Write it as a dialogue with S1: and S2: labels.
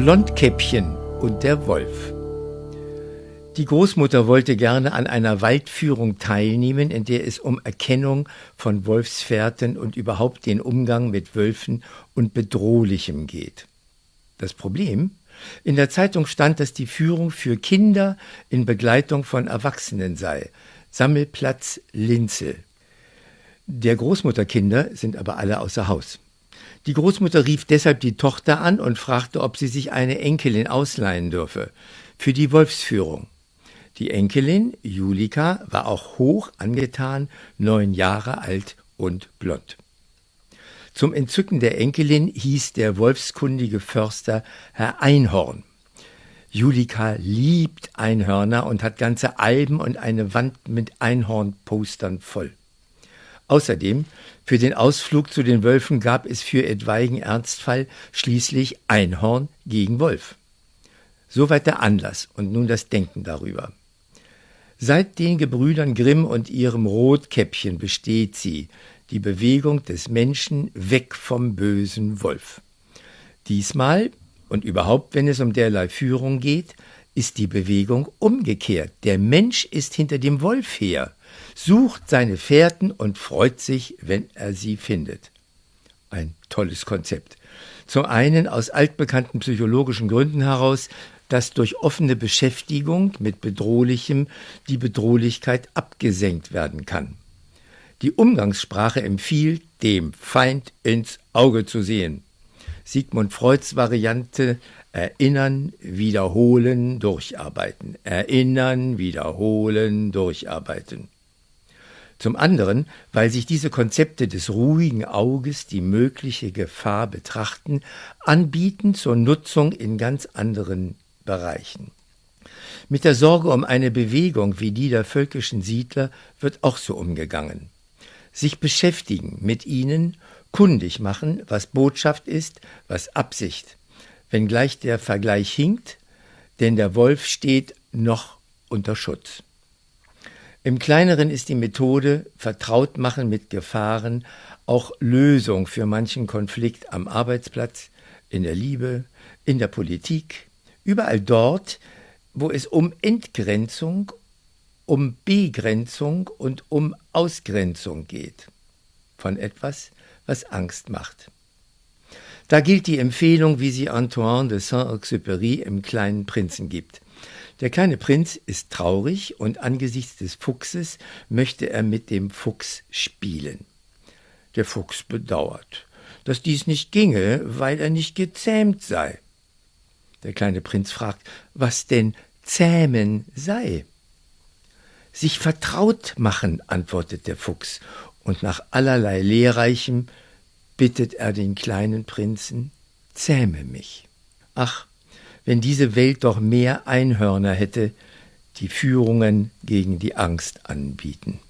S1: Blondkäppchen und der Wolf. Die Großmutter wollte gerne an einer Waldführung teilnehmen, in der es um Erkennung von Wolfsfährten und überhaupt den Umgang mit Wölfen und Bedrohlichem geht. Das Problem? In der Zeitung stand, dass die Führung für Kinder in Begleitung von Erwachsenen sei. Sammelplatz Linzel. Der Großmutterkinder sind aber alle außer Haus. Die Großmutter rief deshalb die Tochter an und fragte, ob sie sich eine Enkelin ausleihen dürfe für die Wolfsführung. Die Enkelin, Julika, war auch hoch angetan, neun Jahre alt und blond. Zum Entzücken der Enkelin hieß der wolfskundige Förster Herr Einhorn. Julika liebt Einhörner und hat ganze Alben und eine Wand mit Einhornpostern voll. Außerdem, für den Ausflug zu den Wölfen gab es für etwaigen Ernstfall schließlich Einhorn gegen Wolf. Soweit der Anlass und nun das Denken darüber. Seit den Gebrüdern Grimm und ihrem Rotkäppchen besteht sie, die Bewegung des Menschen weg vom bösen Wolf. Diesmal und überhaupt, wenn es um derlei Führung geht, ist die Bewegung umgekehrt. Der Mensch ist hinter dem Wolf her sucht seine Fährten und freut sich, wenn er sie findet. Ein tolles Konzept. Zum einen aus altbekannten psychologischen Gründen heraus, dass durch offene Beschäftigung mit Bedrohlichem die Bedrohlichkeit abgesenkt werden kann. Die Umgangssprache empfiehlt, dem Feind ins Auge zu sehen. Sigmund Freuds Variante Erinnern, wiederholen, durcharbeiten. Erinnern, wiederholen, durcharbeiten. Zum anderen, weil sich diese Konzepte des ruhigen Auges die mögliche Gefahr betrachten, anbieten zur Nutzung in ganz anderen Bereichen. Mit der Sorge um eine Bewegung wie die der völkischen Siedler wird auch so umgegangen. Sich beschäftigen mit ihnen, kundig machen, was Botschaft ist, was Absicht. Wenngleich der Vergleich hinkt, denn der Wolf steht noch unter Schutz. Im kleineren ist die Methode vertraut machen mit Gefahren auch Lösung für manchen Konflikt am Arbeitsplatz, in der Liebe, in der Politik, überall dort, wo es um Entgrenzung, um Begrenzung und um Ausgrenzung geht von etwas, was Angst macht. Da gilt die Empfehlung, wie sie Antoine de Saint-Exupéry im kleinen Prinzen gibt. Der kleine Prinz ist traurig und angesichts des Fuchses möchte er mit dem Fuchs spielen. Der Fuchs bedauert, dass dies nicht ginge, weil er nicht gezähmt sei. Der kleine Prinz fragt, was denn zähmen sei. Sich vertraut machen, antwortet der Fuchs, und nach allerlei Lehrreichem bittet er den kleinen Prinzen, zähme mich. Ach, wenn diese Welt doch mehr Einhörner hätte, die Führungen gegen die Angst anbieten.